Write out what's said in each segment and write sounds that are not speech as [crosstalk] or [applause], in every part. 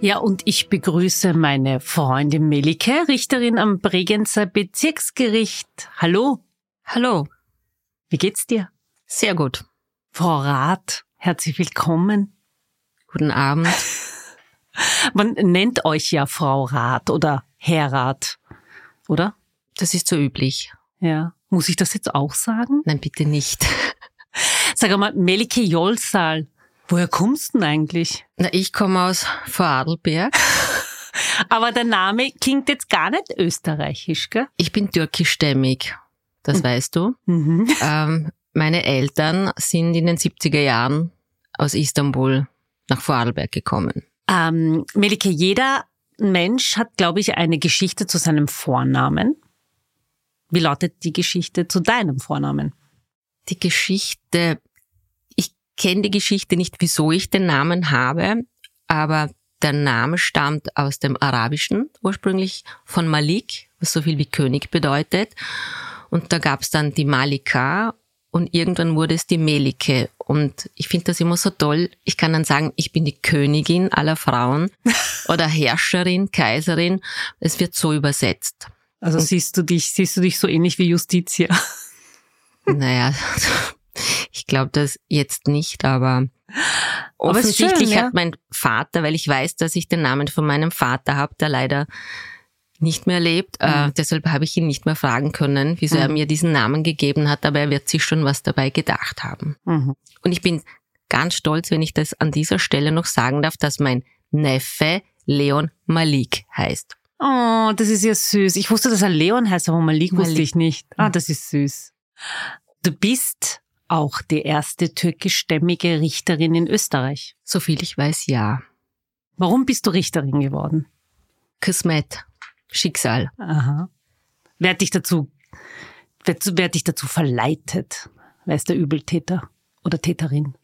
Ja, und ich begrüße meine Freundin Melike, Richterin am Bregenzer Bezirksgericht. Hallo. Hallo. Wie geht's dir? Sehr gut. Frau Rath, herzlich willkommen. Guten Abend. [laughs] Man nennt euch ja Frau Rat oder Herr Rat, oder? Das ist so üblich. Ja. Muss ich das jetzt auch sagen? Nein, bitte nicht. Sag mal, Melike Jolsal, woher kommst du denn eigentlich? Na, ich komme aus Vorarlberg. [laughs] Aber der Name klingt jetzt gar nicht österreichisch, gell? Ich bin türkischstämmig, das mhm. weißt du. Mhm. Ähm, meine Eltern sind in den 70er Jahren aus Istanbul nach Vorarlberg gekommen. Ähm, Melike, jeder Mensch hat, glaube ich, eine Geschichte zu seinem Vornamen. Wie lautet die Geschichte zu deinem Vornamen? Die Geschichte, ich kenne die Geschichte nicht, wieso ich den Namen habe, aber der Name stammt aus dem Arabischen, ursprünglich von Malik, was so viel wie König bedeutet. Und da gab es dann die Malika und irgendwann wurde es die Melike. Und ich finde das immer so toll. Ich kann dann sagen, ich bin die Königin aller Frauen [laughs] oder Herrscherin, Kaiserin. Es wird so übersetzt. Also und siehst du dich, siehst du dich so ähnlich wie Justitia? Naja, [laughs] ich glaube das jetzt nicht, aber, aber offensichtlich schön, ja? hat mein Vater, weil ich weiß, dass ich den Namen von meinem Vater habe, der leider nicht mehr lebt. Äh, mhm. Äh, deshalb habe ich ihn nicht mehr fragen können, wieso mhm. er mir diesen Namen gegeben hat, aber er wird sich schon was dabei gedacht haben. Mhm. Und ich bin ganz stolz, wenn ich das an dieser Stelle noch sagen darf, dass mein Neffe Leon Malik heißt. Oh, das ist ja süß. Ich wusste, dass er Leon heißt, aber Malik, Malik. wusste ich nicht. Ah, das ist süß. Du bist auch die erste türkischstämmige Richterin in Österreich. Soviel ich weiß, ja. Warum bist du Richterin geworden? Kismet. Schicksal. Aha. Wer hat dich dazu, wer, wer hat dich dazu verleitet? Wer ist der Übeltäter oder Täterin?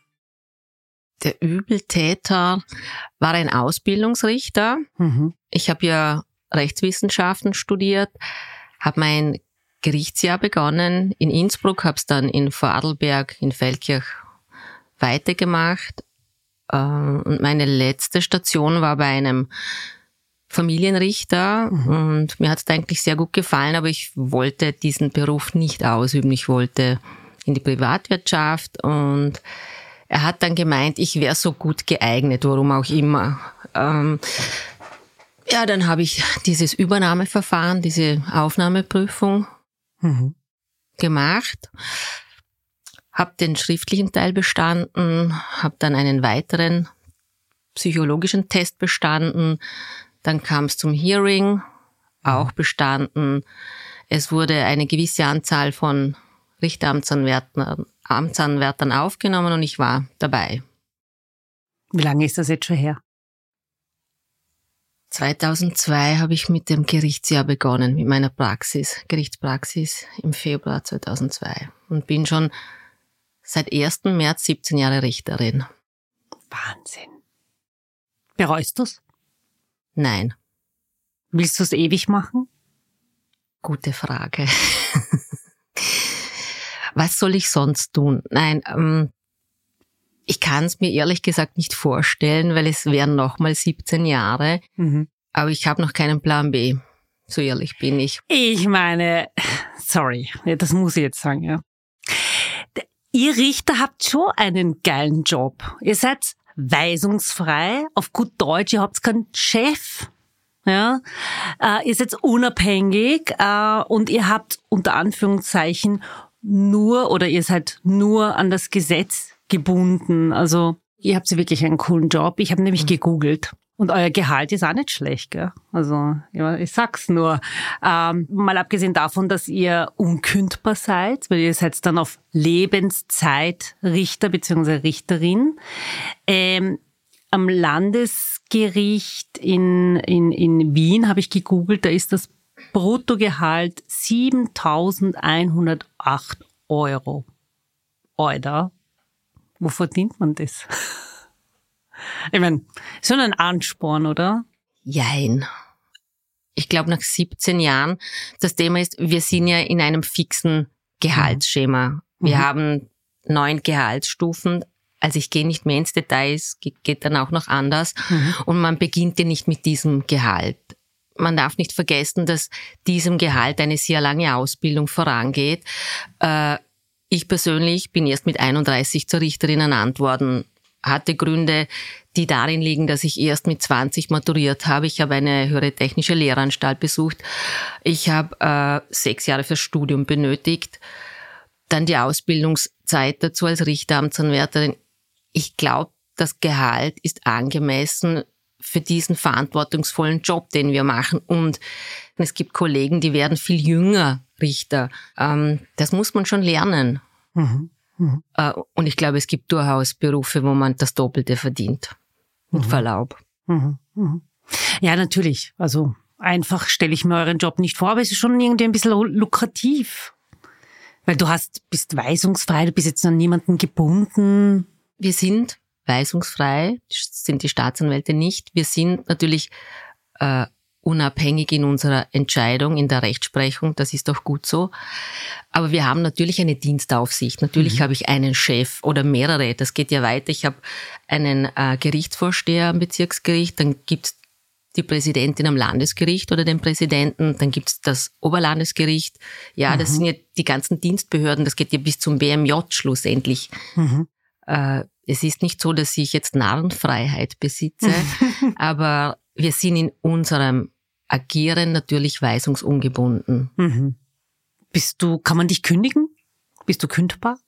Der Übeltäter war ein Ausbildungsrichter. Mhm. Ich habe ja Rechtswissenschaften studiert, habe mein Gerichtsjahr begonnen in Innsbruck, habe es dann in Vorarlberg, in Feldkirch weitergemacht. Äh, und meine letzte Station war bei einem Familienrichter mhm. und mir hat es eigentlich sehr gut gefallen, aber ich wollte diesen Beruf nicht ausüben. Ich wollte in die Privatwirtschaft und er hat dann gemeint, ich wäre so gut geeignet, warum auch immer. Ähm, ja, dann habe ich dieses Übernahmeverfahren, diese Aufnahmeprüfung mhm. gemacht, habe den schriftlichen Teil bestanden, habe dann einen weiteren psychologischen Test bestanden, dann kam es zum Hearing, auch bestanden. Es wurde eine gewisse Anzahl von Richteramtsanwärtern Amtsanwärtern aufgenommen und ich war dabei. Wie lange ist das jetzt schon her? 2002 habe ich mit dem Gerichtsjahr begonnen, mit meiner Praxis, Gerichtspraxis im Februar 2002 und bin schon seit 1. März 17 Jahre Richterin. Wahnsinn. Bereust du's? Nein. Willst du es ewig machen? Gute Frage. [laughs] Was soll ich sonst tun? Nein, ähm, ich kann es mir ehrlich gesagt nicht vorstellen, weil es wären noch mal 17 Jahre. Mhm. Aber ich habe noch keinen Plan B. So ehrlich bin ich. Ich meine, sorry, das muss ich jetzt sagen, ja. Ihr Richter habt schon einen geilen Job. Ihr seid weisungsfrei, auf gut Deutsch, ihr habt keinen Chef. Ja, äh, ihr seid unabhängig äh, und ihr habt unter Anführungszeichen nur oder ihr seid nur an das Gesetz gebunden. Also ihr habt wirklich einen coolen Job. Ich habe nämlich mhm. gegoogelt. Und euer Gehalt ist auch nicht schlecht, gell? Also, ja, ich sag's nur. Ähm, mal abgesehen davon, dass ihr unkündbar seid, weil ihr seid dann auf Lebenszeit Richter bzw. Richterin. Ähm, am Landesgericht in, in, in Wien habe ich gegoogelt, da ist das Bruttogehalt 7108 Euro. Oder? Wo verdient man das? Ich meine, schon ein Ansporn, oder? Jein. Ich glaube, nach 17 Jahren, das Thema ist, wir sind ja in einem fixen Gehaltsschema. Wir mhm. haben neun Gehaltsstufen. Also ich gehe nicht mehr ins Detail, es geht dann auch noch anders. Mhm. Und man beginnt ja nicht mit diesem Gehalt. Man darf nicht vergessen, dass diesem Gehalt eine sehr lange Ausbildung vorangeht. Äh, ich persönlich bin erst mit 31 zur Richterin ernannt worden hatte Gründe, die darin liegen, dass ich erst mit 20 maturiert habe. Ich habe eine höhere technische Lehranstalt besucht. Ich habe äh, sechs Jahre fürs Studium benötigt. Dann die Ausbildungszeit dazu als Richteramtsanwärterin. Ich glaube, das Gehalt ist angemessen für diesen verantwortungsvollen Job, den wir machen. Und es gibt Kollegen, die werden viel jünger Richter. Ähm, das muss man schon lernen. Mhm. Mhm. Und ich glaube, es gibt durchaus Berufe, wo man das Doppelte verdient. Mit mhm. Verlaub. Mhm. mhm. Ja, natürlich. Also einfach stelle ich mir euren Job nicht vor, aber es ist schon irgendwie ein bisschen lukrativ. Weil du hast, bist weisungsfrei, du bist jetzt an niemanden gebunden. Wir sind weisungsfrei, sind die Staatsanwälte nicht. Wir sind natürlich äh, unabhängig in unserer Entscheidung, in der Rechtsprechung. Das ist auch gut so. Aber wir haben natürlich eine Dienstaufsicht. Natürlich mhm. habe ich einen Chef oder mehrere. Das geht ja weiter. Ich habe einen äh, Gerichtsvorsteher am Bezirksgericht, dann gibt's die Präsidentin am Landesgericht oder den Präsidenten, dann gibt's das Oberlandesgericht. Ja, mhm. das sind ja die ganzen Dienstbehörden, das geht ja bis zum BMJ schlussendlich. Mhm. Äh, es ist nicht so, dass ich jetzt Narrenfreiheit besitze, [laughs] aber wir sind in unserem Agieren natürlich weisungsungebunden. Mhm. Bist du, kann man dich kündigen? Bist du kündbar?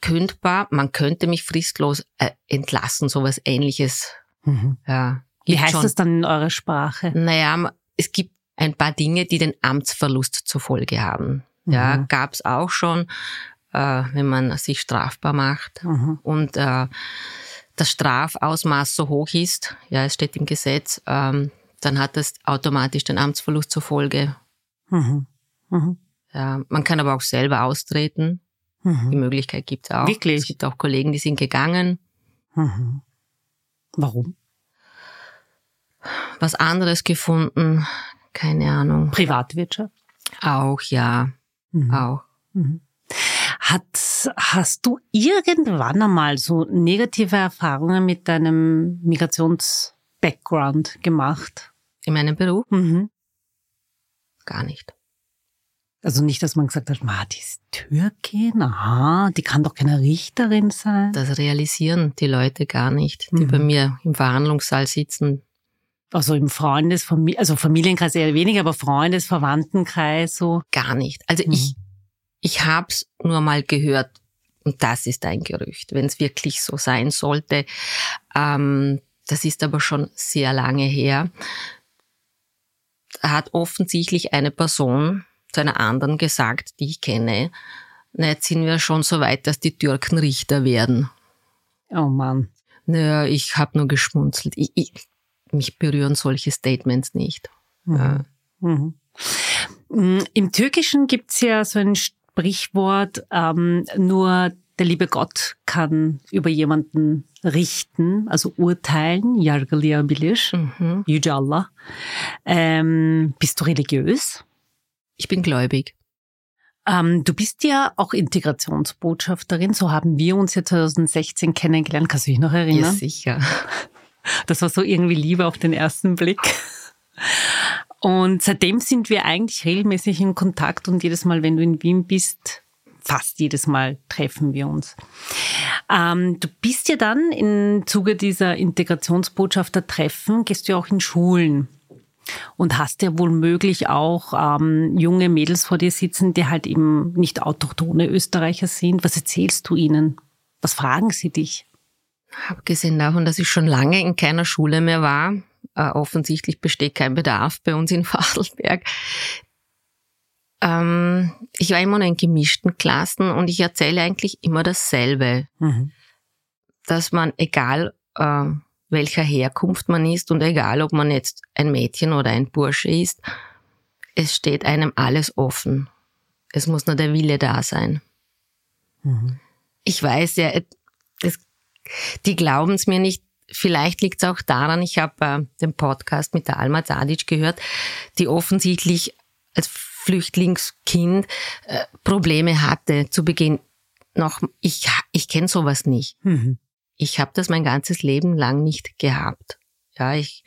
Kündbar, man könnte mich fristlos äh, entlassen, sowas ähnliches. Mhm. Ja, Wie heißt schon. das dann in eurer Sprache? Naja, es gibt ein paar Dinge, die den Amtsverlust zur Folge haben. Mhm. Ja, gab's auch schon, äh, wenn man sich strafbar macht. Mhm. Und äh, das Strafausmaß so hoch ist, ja, es steht im Gesetz, ähm, dann hat das automatisch den Amtsverlust zur Folge. Mhm. Mhm. Ja, man kann aber auch selber austreten. Mhm. Die Möglichkeit gibt es auch. Wirklich? Es gibt auch Kollegen, die sind gegangen. Mhm. Warum? Was anderes gefunden, keine Ahnung. Privatwirtschaft? Auch, ja. Mhm. Auch. Mhm. Hat, hast du irgendwann einmal so negative Erfahrungen mit deinem Migrations-Background gemacht? In meinem Beruf? Mhm. Gar nicht. Also nicht, dass man gesagt hat, Ma, die ist Türkin, aha, die kann doch keine Richterin sein. Das realisieren die Leute gar nicht, die mhm. bei mir im Verhandlungssaal sitzen. Also im Freundes, also Familienkreis eher weniger, aber Freundes, Verwandtenkreis so. Gar nicht. Also mhm. ich, ich hab's nur mal gehört und das ist ein Gerücht, wenn es wirklich so sein sollte. Ähm, das ist aber schon sehr lange her. Hat offensichtlich eine Person zu einer anderen gesagt, die ich kenne, na, jetzt sind wir schon so weit, dass die Türken Richter werden. Oh Mann. Naja, ich habe nur geschmunzelt. Ich, ich, mich berühren solche Statements nicht. Mhm. Mhm. Mm, Im Türkischen gibt's ja so ein Sprichwort, ähm, nur der liebe Gott kann über jemanden richten, also urteilen, yargılayabilir, mhm. Yüce Allah. Ähm, bist du religiös? Ich bin gläubig. Ähm, du bist ja auch Integrationsbotschafterin, so haben wir uns ja 2016 kennengelernt. Kannst du dich noch erinnern? Ja, sicher. [laughs] Das war so irgendwie Liebe auf den ersten Blick. Und seitdem sind wir eigentlich regelmäßig in Kontakt und jedes Mal, wenn du in Wien bist, fast jedes Mal treffen wir uns. Ähm, du bist ja dann im Zuge dieser Integrationsbotschafter-Treffen, gehst du ja auch in Schulen. Und hast ja wohl möglich auch ähm, junge Mädels vor dir sitzen, die halt eben nicht autochtone Österreicher sind. Was erzählst du ihnen? Was fragen sie dich? Abgesehen davon, dass ich schon lange in keiner Schule mehr war, äh, offensichtlich besteht kein Bedarf bei uns in [laughs] Vorarlberg. Ähm, ich war immer in gemischten Klassen und ich erzähle eigentlich immer dasselbe. Mhm. Dass man, egal äh, welcher Herkunft man ist und egal ob man jetzt ein Mädchen oder ein Bursche ist, es steht einem alles offen. Es muss nur der Wille da sein. Mhm. Ich weiß ja, es, die glauben es mir nicht. Vielleicht liegt es auch daran, ich habe äh, den Podcast mit der Alma Zadic gehört, die offensichtlich als Flüchtlingskind äh, Probleme hatte zu Beginn. Noch, ich, ich kenne sowas nicht. Mhm ich habe das mein ganzes Leben lang nicht gehabt. Ja, ich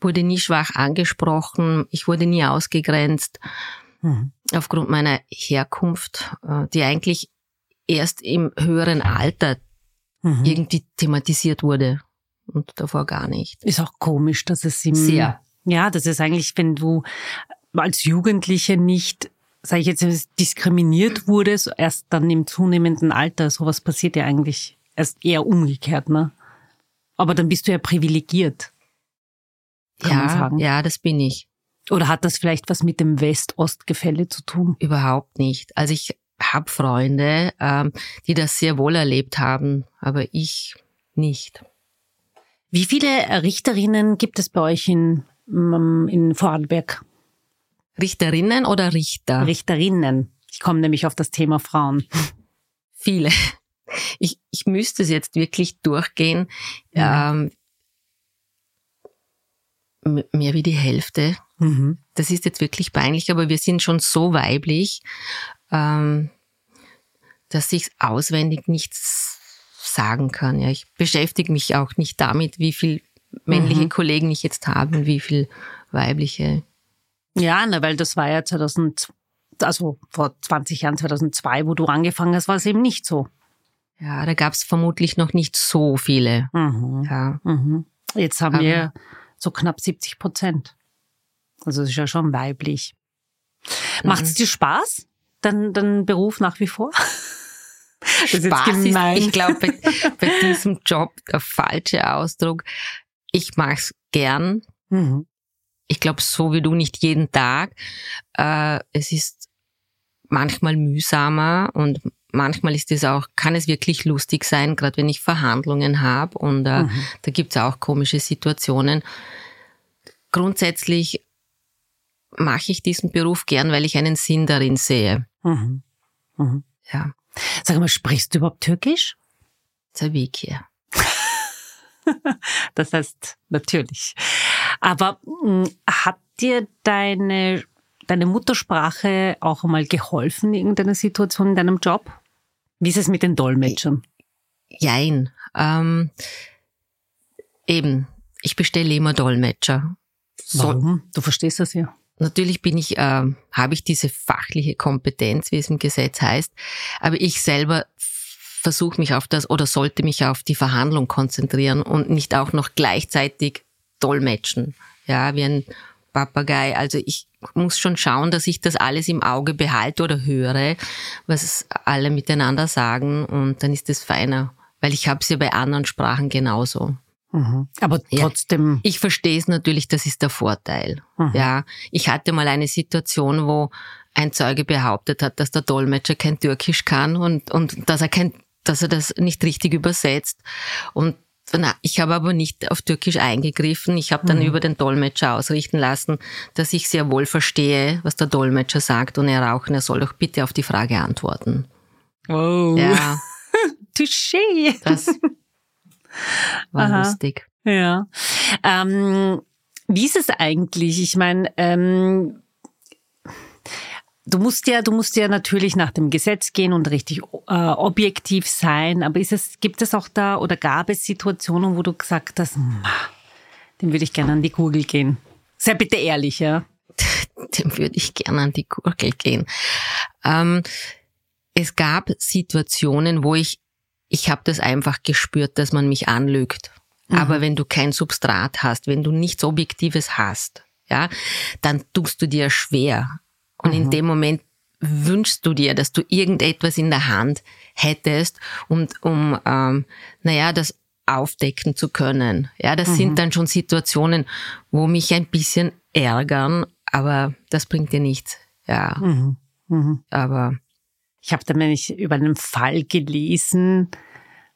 wurde nie schwach angesprochen, ich wurde nie ausgegrenzt mhm. aufgrund meiner Herkunft, äh, die eigentlich erst im höheren Alter mhm. irgendwie thematisiert wurde und davor gar nicht. Ist auch komisch, dass es im sehr ja, das ist eigentlich, wenn du als Jugendliche nicht sage ich jetzt, diskriminiert wurdest, erst dann im zunehmenden Alter. Sowas passiert ja eigentlich erst eher umgekehrt, ne? Aber dann bist du ja privilegiert. Kann ja, man sagen. ja, das bin ich. Oder hat das vielleicht was mit dem West-Ost-Gefälle zu tun? Überhaupt nicht. Also ich habe Freunde, ähm, die das sehr wohl erlebt haben, aber ich nicht. Wie viele Richterinnen gibt es bei euch in, mm, in Vorarlberg? Richterinnen oder Richter? Richterinnen. Ich komme nämlich auf das Thema Frauen. [laughs] Viele ich, ich müsste es jetzt wirklich durchgehen. Mhm. Ähm, mehr wie die Hälfte. Mhm. Das ist jetzt wirklich peinlich, aber wir sind schon so weiblich, ähm, dass ich auswendig nichts sagen kann. Ja, ich beschäftige mich auch nicht damit, wie viel männliche mhm. Kollegen ich jetzt habe und wie viel weibliche. Ja, na, weil das war ja 2000, also vor 20 Jahren, 2002, wo du angefangen hast, war es eben nicht so. Ja, da gab es vermutlich noch nicht so viele. Mhm. Ja. Mhm. Jetzt haben Aber wir so knapp 70 Prozent. Also das ist ja schon weiblich. Mhm. Macht es dir Spaß, dein, dein Beruf nach wie vor? [laughs] Das Spaß ist, ist ich glaube, bei, bei, [laughs] diesem Job der falsche Ausdruck. Ich mache es gern. Mhm. Ich glaube, so wie du nicht jeden Tag. Äh, es ist manchmal mühsamer und manchmal ist es auch, kann es wirklich lustig sein, gerade wenn ich Verhandlungen habe und äh, mhm. da gibt es auch komische Situationen. Grundsätzlich mache ich diesen Beruf gern, weil ich einen Sinn darin sehe. Mhm. Mhm. Ja. Sag mal, sprichst du überhaupt Türkisch? Hier. [laughs] das heißt, natürlich. Aber mh, hm, hat dir deine deine Muttersprache auch einmal geholfen in irgendeiner Situation in deinem Job? Wie ist es mit den Dolmetschern? Jein. Ähm, eben, ich bestelle immer Dolmetscher. So, Warum? Du verstehst das ja. Natürlich bin ich, äh, habe ich diese fachliche Kompetenz, wie es im Gesetz heißt, aber ich selber versuche mich auf das oder sollte mich auf die Verhandlung konzentrieren und nicht auch noch gleichzeitig dolmetschen. Ja, wie ein Papagei. Also ich muss schon schauen, dass ich das alles im Auge behalte oder höre, was alle miteinander sagen und dann ist es feiner, weil ich habe es ja bei anderen Sprachen genauso. Mhm. Aber trotzdem. Ja, ich verstehe es natürlich, das ist der Vorteil. Mhm. Ja, ich hatte mal eine Situation, wo ein Zeuge behauptet hat, dass der Dolmetscher kein Türkisch kann und, und dass er kein, dass er das nicht richtig übersetzt. Und ich habe aber nicht auf Türkisch eingegriffen. Ich habe dann mhm. über den Dolmetscher ausrichten lassen, dass ich sehr wohl verstehe, was der Dolmetscher sagt und er auch, und er soll doch bitte auf die Frage antworten. Oh. Ja. [laughs] Touché. Das war Aha. lustig. Ja. Ähm, wie ist es eigentlich? Ich meine, ähm, Du musst ja, du musst ja natürlich nach dem Gesetz gehen und richtig äh, objektiv sein. Aber ist es, gibt es auch da oder gab es Situationen, wo du gesagt hast, dem würde ich gerne an die Kugel gehen? Sei bitte ehrlich, ja. [laughs] Dem würde ich gerne an die Kugel gehen. Ähm, es gab Situationen, wo ich, ich habe das einfach gespürt, dass man mich anlügt. Mhm. Aber wenn du kein Substrat hast, wenn du nichts Objektives hast, ja, dann tust du dir schwer. Und mhm. in dem Moment wünschst du dir, dass du irgendetwas in der Hand hättest, um, um ähm, naja, das aufdecken zu können. Ja, das mhm. sind dann schon Situationen, wo mich ein bisschen ärgern, aber das bringt dir nichts. Ja. Mhm. Mhm. Aber ich habe da nämlich über einen Fall gelesen,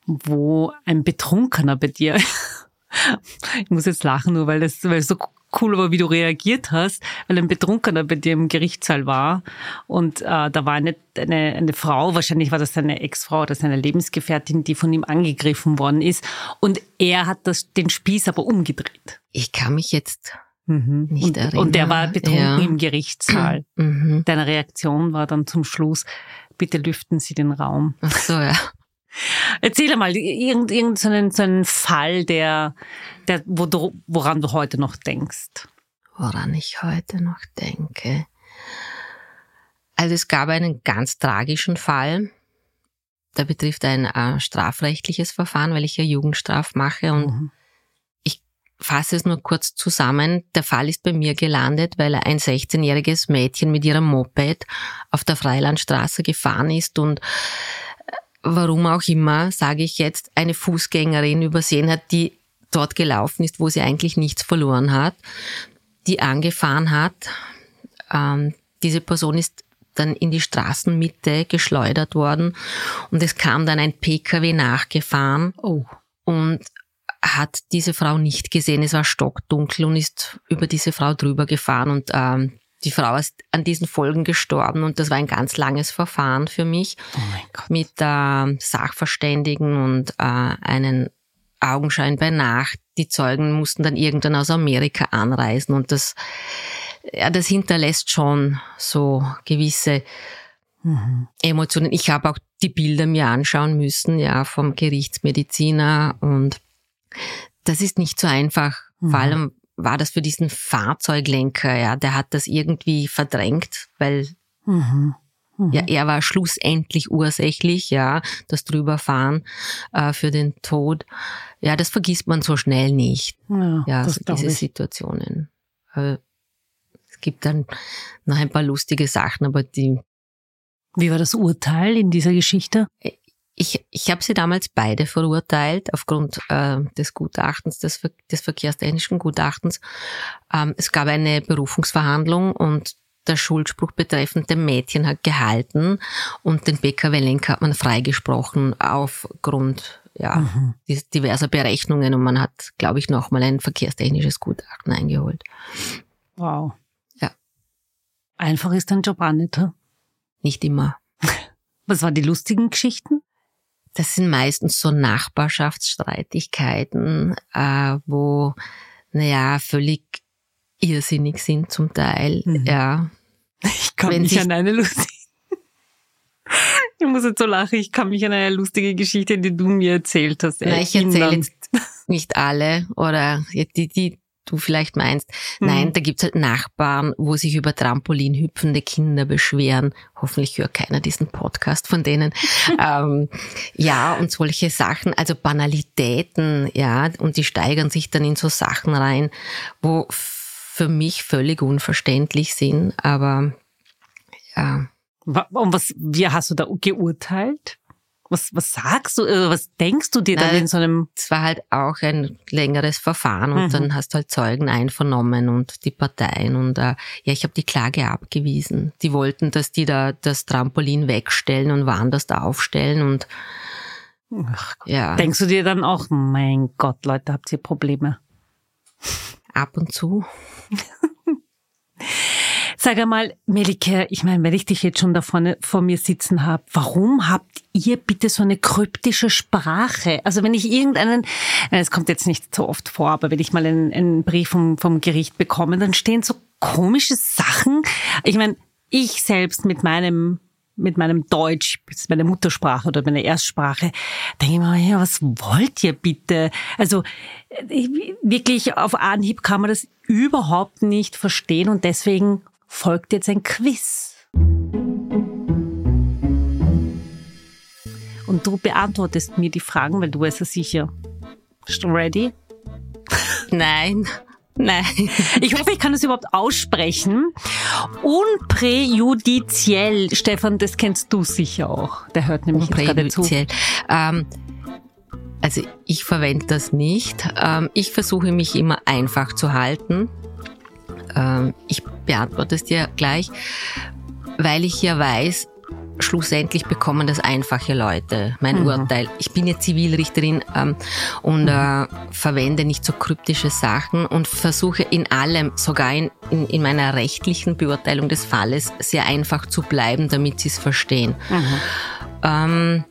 wo ein Betrunkener bei dir, [laughs] ich muss jetzt lachen, nur weil das, weil es so cool war, wie du reagiert hast, weil ein Betrunkener bei dir im Gerichtssaal war und äh, da war eine, eine, eine Frau, wahrscheinlich war das seine Ex-Frau oder seine Lebensgefährtin, die von ihm angegriffen worden ist und er hat das, den Spieß aber umgedreht. Ich kann mich jetzt Mhm. Nicht und, erinnern. und der war betrunken ja. im Gerichtssaal. Mhm. Deine Reaktion war dann zum Schluss, bitte lüften Sie den Raum. Ach so, ja. Erzähl mal, irgendeinen irgend so einen, so einen Fall, der, der, wo du, woran du heute noch denkst. Woran ich heute noch denke. Also es gab einen ganz tragischen Fall. Der betrifft ein äh, strafrechtliches Verfahren, weil ich ja Jugendstraf mache und mhm fasse es nur kurz zusammen. Der Fall ist bei mir gelandet, weil ein 16-jähriges Mädchen mit ihrem Moped auf der Freilandstraße gefahren ist und warum auch immer, sage ich jetzt, eine Fußgängerin übersehen hat, die dort gelaufen ist, wo sie eigentlich nichts verloren hat, die angefahren hat. Ähm, diese Person ist dann in die Straßenmitte geschleudert worden und es kam dann ein Pkw nachgefahren. Oh. Und hat diese Frau nicht gesehen. Es war stockdunkel und ist über diese Frau drüber gefahren und ähm, die Frau ist an diesen Folgen gestorben und das war ein ganz langes Verfahren für mich oh mit äh, Sachverständigen und äh, einen Augenschein bei Nacht. Die Zeugen mussten dann irgendwann aus Amerika anreisen und das, ja, das hinterlässt schon so gewisse mhm. Emotionen. Ich habe auch die Bilder mir anschauen müssen, ja, vom Gerichtsmediziner und das ist nicht so einfach. Mhm. Vor allem war das für diesen Fahrzeuglenker, ja, der hat das irgendwie verdrängt, weil mhm. Mhm. ja, er war schlussendlich ursächlich, ja, das drüberfahren äh, für den Tod. Ja, das vergisst man so schnell nicht. Ja, ja so diese ich. Situationen. Äh, es gibt dann noch ein paar lustige Sachen, aber die. Wie war das Urteil in dieser Geschichte? Ich, ich habe sie damals beide verurteilt aufgrund äh, des Gutachtens, des, des verkehrstechnischen Gutachtens. Ähm, es gab eine Berufungsverhandlung und der Schuldspruch betreffend dem Mädchen hat gehalten und den BKW-Lenker hat man freigesprochen aufgrund ja, mhm. diverser Berechnungen und man hat, glaube ich, nochmal ein verkehrstechnisches Gutachten eingeholt. Wow. Ja. Einfach ist dein Job auch nicht, Nicht immer. Was waren die lustigen Geschichten? Das sind meistens so Nachbarschaftsstreitigkeiten, äh, wo, naja, völlig irrsinnig sind zum Teil, mhm. ja. Ich kann Wenn mich an eine lustige, [laughs] ich muss jetzt so lachen, ich kann mich an eine lustige Geschichte, die du mir erzählt hast. Na, ich erzähle jetzt nicht alle oder die, die du vielleicht meinst. Mhm. Nein, da gibt's halt Nachbarn, wo sich über Trampolin hüpfende Kinder beschweren. Hoffentlich hört keiner diesen Podcast von denen. [laughs] ähm, ja, und solche Sachen, also Banalitäten, ja, und die steigern sich dann in so Sachen rein, wo für mich völlig unverständlich sind, aber ja. Und was, wie hast du da geurteilt? Was, was sagst du, äh, was denkst du dir Nein, dann in so einem? Es war halt auch ein längeres Verfahren und mhm. dann hast du halt Zeugen einvernommen und die Parteien und äh, ja, ich habe die Klage abgewiesen. Die wollten, dass die da das Trampolin wegstellen und woanders da aufstellen und Ach, ja. Denkst du dir dann auch, mein Gott, Leute, habt ihr Probleme? Ab und zu. [laughs] Sag einmal, Melike, ich meine, wenn ich dich jetzt schon da vorne vor mir sitzen habe, warum habt ihr bitte so eine kryptische Sprache? Also wenn ich irgendeinen, äh, es kommt jetzt nicht so oft vor, aber wenn ich mal einen, einen Brief vom, vom Gericht bekomme, dann stehen so komische Sachen. Ich meine, ich selbst mit meinem mit meinem Deutsch, meine Muttersprache oder meine Erstsprache, denke ich mir, ja, was wollt ihr bitte? Also äh, wirklich auf Anhieb kann man das überhaupt nicht verstehen und deswegen folgt jetzt ein Quiz. Und du beantwortest mir die Fragen, weil du weißt ja sicher. Bist du ready? [laughs] Nein. Nein. Ich hoffe, ich kann das überhaupt aussprechen. Unpräjudiziell, Stefan, das kennst du sicher auch. Der hört nämlich gerade zu. Ähm, also ich verwende das nicht. Ähm, ich versuche mich immer einfach zu halten. Ähm, ich beantworte es dir gleich, weil ich ja weiß, schlussendlich bekommen das einfache Leute, mein mhm. Urteil. Ich bin ja Zivilrichterin ähm, und äh, verwende nicht so kryptische Sachen und versuche in allem, sogar in, in, in, meiner rechtlichen Beurteilung des Falles, sehr einfach zu bleiben, damit sie es verstehen. Mhm. Ähm,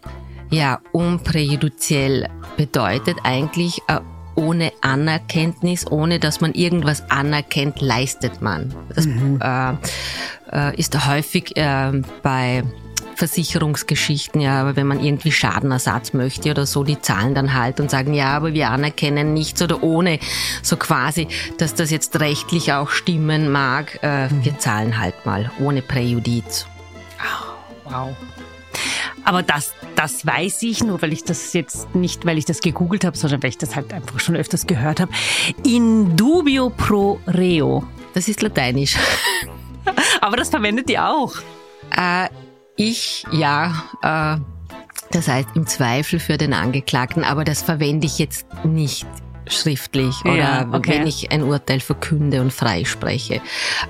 ja, unpräjudiziell bedeutet eigentlich, äh, ohne Anerkenntnis, ohne dass man irgendwas anerkennt, leistet man. Das mhm. äh, äh, ist häufig äh, bei Versicherungsgeschichten, ja, aber wenn man irgendwie Schadenersatz möchte oder so, die zahlen dann halt und sagen, ja, aber wir anerkennen nichts oder ohne, so quasi, dass das jetzt rechtlich auch stimmen mag, äh, mhm. wir zahlen halt mal, ohne Präjudiz. Oh, wow. Aber das, das weiß ich, nur weil ich das jetzt nicht, weil ich das gegoogelt habe, sondern weil ich das halt einfach schon öfters gehört habe. In dubio pro reo. Das ist lateinisch. [laughs] Aber das verwendet ihr auch. Äh, ich, ja. Äh, das heißt im Zweifel für den Angeklagten, aber das verwende ich jetzt nicht schriftlich oder ja, okay. wenn ich ein Urteil verkünde und freispreche.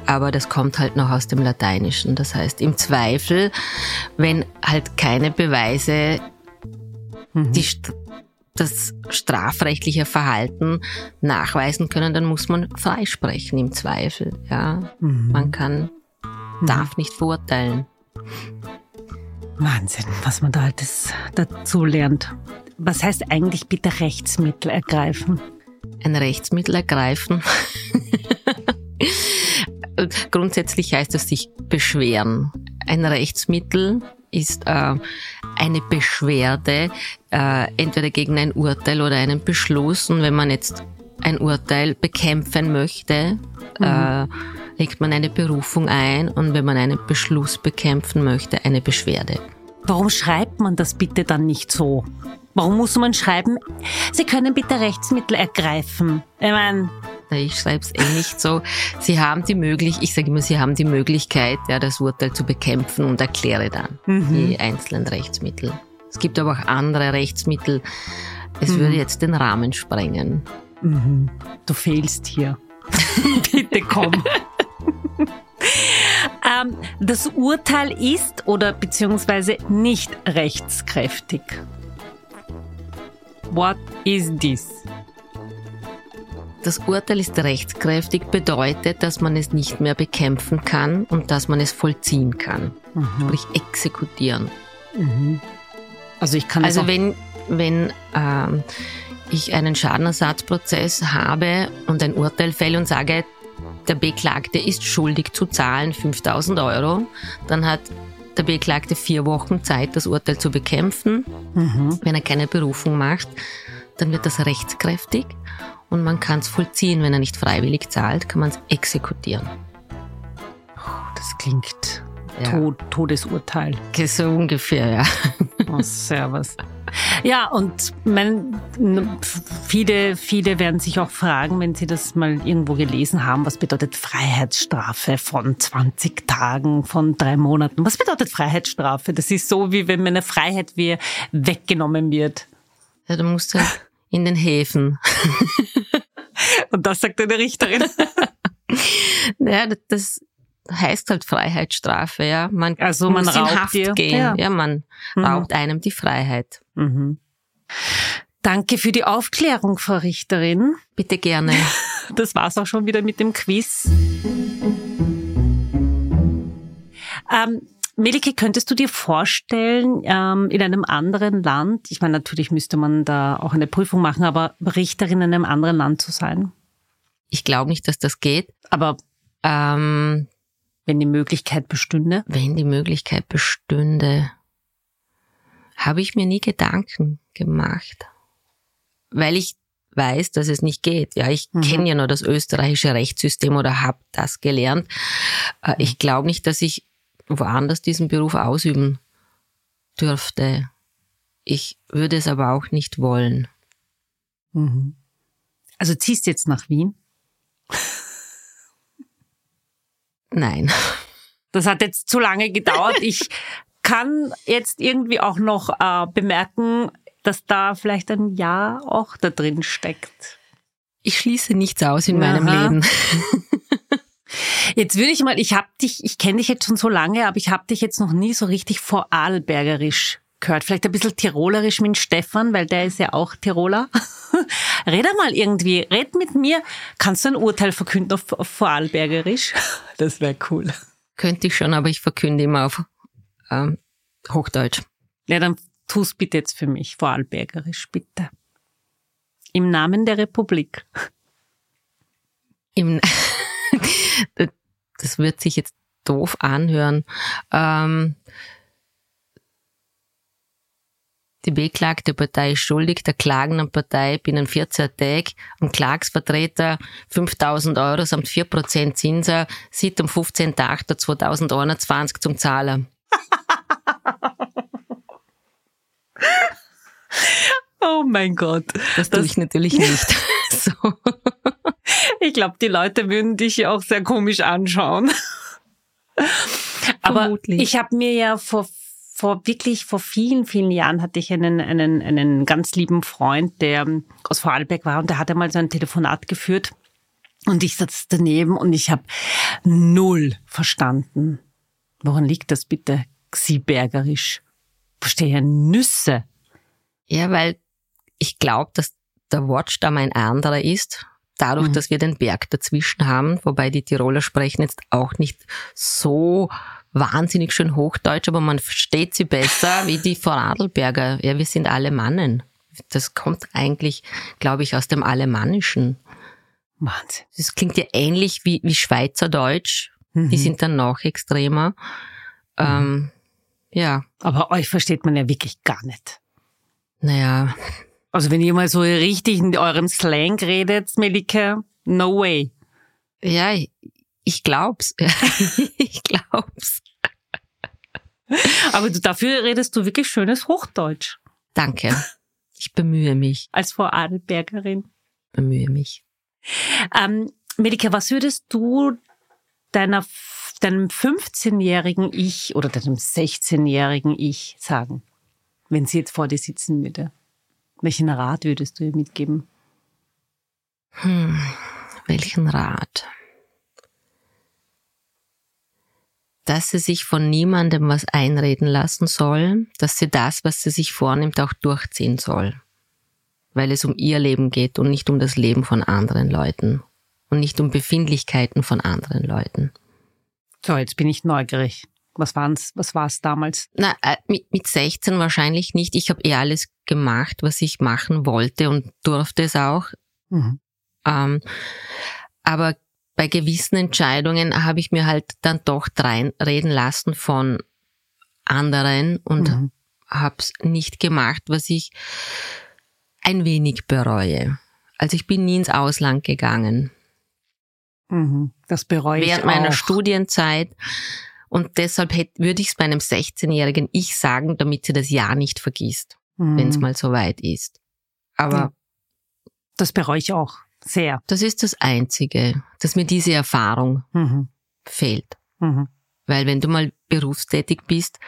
Aber das kommt halt noch aus dem Lateinischen. Das heißt, im Zweifel, wenn halt keine Beweise mhm. die das strafrechtliche Verhalten nachweisen können, dann muss man freisprechen im Zweifel. Ja, mhm. man kann, mhm. darf nicht verurteilen. Wahnsinn, was man da alles dazu lernt. Was heißt eigentlich bitte Rechtsmittel ergreifen? Ein Rechtsmittel ergreifen? [laughs] Grundsätzlich heißt es sich beschweren. Ein Rechtsmittel ist äh, eine Beschwerde, äh, entweder gegen ein Urteil oder einen Beschluss. Und wenn man jetzt ein Urteil bekämpfen möchte, mhm. äh, legt man eine Berufung ein und wenn man einen Beschluss bekämpfen möchte, eine Beschwerde. Warum schreibt man das bitte dann nicht so? Warum muss man schreiben, Sie können bitte Rechtsmittel ergreifen? Ich meine, ich schreibe es eh nicht so. Sie haben die Möglichkeit, ich sage immer, Sie haben die Möglichkeit, ja, das Urteil zu bekämpfen und erkläre dann mhm. die einzelnen Rechtsmittel. Es gibt aber auch andere Rechtsmittel. Es mhm. würde jetzt den Rahmen sprengen. Mhm. Du fehlst hier. [laughs] Bitte komm. [laughs] ähm, das Urteil ist oder beziehungsweise nicht rechtskräftig. What is this? Das Urteil ist rechtskräftig, bedeutet, dass man es nicht mehr bekämpfen kann und dass man es vollziehen kann. Mhm. Sprich exekutieren. Mhm. Also ich kann Also wenn, wenn ähm, ich einen Schadenersatzprozess habe und ein Urteil fälle und sage, der Beklagte ist schuldig zu zahlen 5000 Euro, dann hat der Beklagte vier Wochen Zeit, das Urteil zu bekämpfen. Mhm. Wenn er keine Berufung macht, dann wird das rechtskräftig und man kann es vollziehen. Wenn er nicht freiwillig zahlt, kann man es exekutieren. Das klingt ja. Tod, Todesurteil. So ungefähr, ja. Oh, servus. Ja, und mein, viele, viele werden sich auch fragen, wenn sie das mal irgendwo gelesen haben, was bedeutet Freiheitsstrafe von 20 Tagen, von drei Monaten? Was bedeutet Freiheitsstrafe? Das ist so, wie wenn meine Freiheit wie weggenommen wird. Ja, du musst halt in den Häfen. [laughs] und das sagt eine Richterin. [laughs] naja, das heißt halt Freiheitsstrafe, ja. Man also man muss in Haft dir. gehen. Ja. ja, man mhm. raubt einem die Freiheit. Mhm. Danke für die Aufklärung, Frau Richterin. Bitte gerne. [laughs] Das war's auch schon wieder mit dem Quiz. Ähm, Melike, könntest du dir vorstellen, ähm, in einem anderen Land, ich meine, natürlich müsste man da auch eine Prüfung machen, aber Richterin in einem anderen Land zu sein? Ich glaube nicht, dass das geht. Aber ähm, wenn die Möglichkeit bestünde? Wenn die Möglichkeit bestünde, habe ich mir nie Gedanken gemacht. Weil ich weiß, dass es nicht geht. Ja, ich mhm. kenne ja nur das österreichische Rechtssystem oder habe das gelernt. Äh, ich glaube nicht, dass ich woanders diesen Beruf ausüben dürfte. Ich würde es aber auch nicht wollen. Mhm. Also ziehst du jetzt nach Wien? Nein. Das hat jetzt zu lange gedauert. Ich kann jetzt irgendwie auch noch äh, bemerken, dass da vielleicht ein Ja auch da drin steckt. Ich schließe nichts aus in Aha. meinem Leben. [laughs] Jetzt würde ich mal, ich habe dich, ich kenne dich jetzt schon so lange, aber ich habe dich jetzt noch nie so richtig vorarlbergerisch gehört. Vielleicht ein bisschen tirolerisch mit Stefan, weil der ist ja auch Tiroler. [laughs] red mal irgendwie, red mit mir. Kannst du ein Urteil verkünden auf, auf Vorarlbergerisch? [laughs] Das wäre cool. Könnte ich schon, aber ich verkünde immer auf ähm, Hochdeutsch. Ja, dann tu's bitte jetzt für mich, Vorarlbergerisch, bitte. Im Namen der Republik. Im [laughs] das wird sich jetzt doof anhören. Ähm, die beklagte Partei ist schuldig, der klagenden Partei binnen 14 Tagen am Klagsvertreter 5000 Euro samt 4% Zinsen sieht am 15.08.2021 zum Zahlen. [laughs] oh mein Gott. Das, das tue ich natürlich nicht. [laughs] [laughs] so. Ich glaube, die Leute würden dich ja auch sehr komisch anschauen. Aber Vermutlich. ich habe mir ja vor vor wirklich vor vielen, vielen Jahren hatte ich einen, einen, einen ganz lieben Freund, der aus Vorarlberg war und der hat einmal so ein Telefonat geführt und ich saß daneben und ich habe null verstanden. Woran liegt das bitte? Xiebergerisch. Verstehe ja Nüsse. Ja, weil ich glaube, dass der Wortstamm ein anderer ist. Dadurch, mhm. dass wir den Berg dazwischen haben, wobei die Tiroler sprechen jetzt auch nicht so wahnsinnig schön Hochdeutsch, aber man versteht sie besser wie die Vorarlberger. Ja, wir sind Alemannen. Das kommt eigentlich, glaube ich, aus dem Alemannischen. Wahnsinn. Das klingt ja ähnlich wie, wie Schweizerdeutsch. Mhm. Die sind dann noch extremer. Mhm. Ähm, ja. Aber euch versteht man ja wirklich gar nicht. Naja. Also wenn ihr mal so richtig in eurem Slang redet, Melike, no way. Ja, ich glaub's. ich glaub's. [laughs] Aber du, dafür redest du wirklich schönes Hochdeutsch. Danke. Ich bemühe mich. Als Vorarlbergerin. Bemühe mich. Ähm, Melika, was würdest du deiner, deinem 15-jährigen Ich oder deinem 16-jährigen Ich sagen, wenn sie jetzt vor dir sitzen würde? Welchen Rat würdest du ihr mitgeben? Hm, welchen Rat? Dass sie sich von niemandem was einreden lassen soll, dass sie das, was sie sich vornimmt, auch durchziehen soll. Weil es um ihr Leben geht und nicht um das Leben von anderen Leuten und nicht um Befindlichkeiten von anderen Leuten. So, jetzt bin ich neugierig. Was waren's, was war's damals? Na, äh, mit, mit 16 wahrscheinlich nicht. Ich habe eh alles gemacht, was ich machen wollte und durfte es auch. Mhm. Ähm, aber bei gewissen Entscheidungen habe ich mir halt dann doch reden lassen von anderen und mhm. habe es nicht gemacht, was ich ein wenig bereue. Also ich bin nie ins Ausland gegangen. Mhm. Das bereue ich Während meiner Studienzeit. Und deshalb hätte, würde ich es meinem 16-jährigen Ich sagen, damit sie das Ja nicht vergisst, mhm. wenn es mal so weit ist. Aber das bereue ich auch. Sehr. Das ist das Einzige, dass mir diese Erfahrung mhm. fehlt. Mhm. Weil wenn du mal berufstätig bist,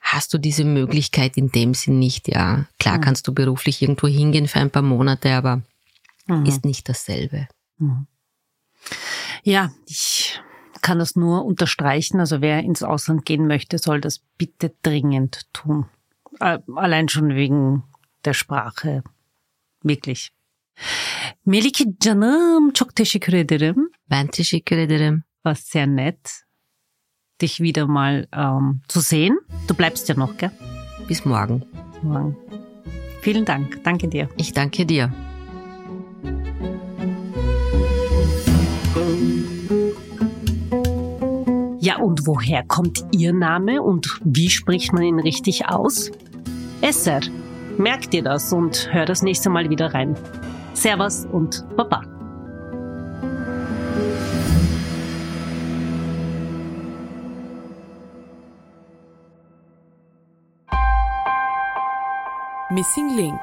hast du diese Möglichkeit in dem Sinn nicht, ja. Klar mhm. kannst du beruflich irgendwo hingehen für ein paar Monate, aber mhm. ist nicht dasselbe. Mhm. Ja, ich kann das nur unterstreichen. Also wer ins Ausland gehen möchte, soll das bitte dringend tun. Äh, allein schon wegen der Sprache. Wirklich. Melike canım çok teşekkür ederim. Ben teşekkür ederim. War sehr nett, dich wieder mal ähm, zu sehen. Du bleibst ja noch, gell? Bis morgen. Morgen. Vielen Dank. Danke dir. Ich danke dir. Ja, und woher kommt Ihr Name und wie spricht man ihn richtig aus? Esser. Merkt ihr das und hör das nächste Mal wieder rein. Servus und Baba. Missing Link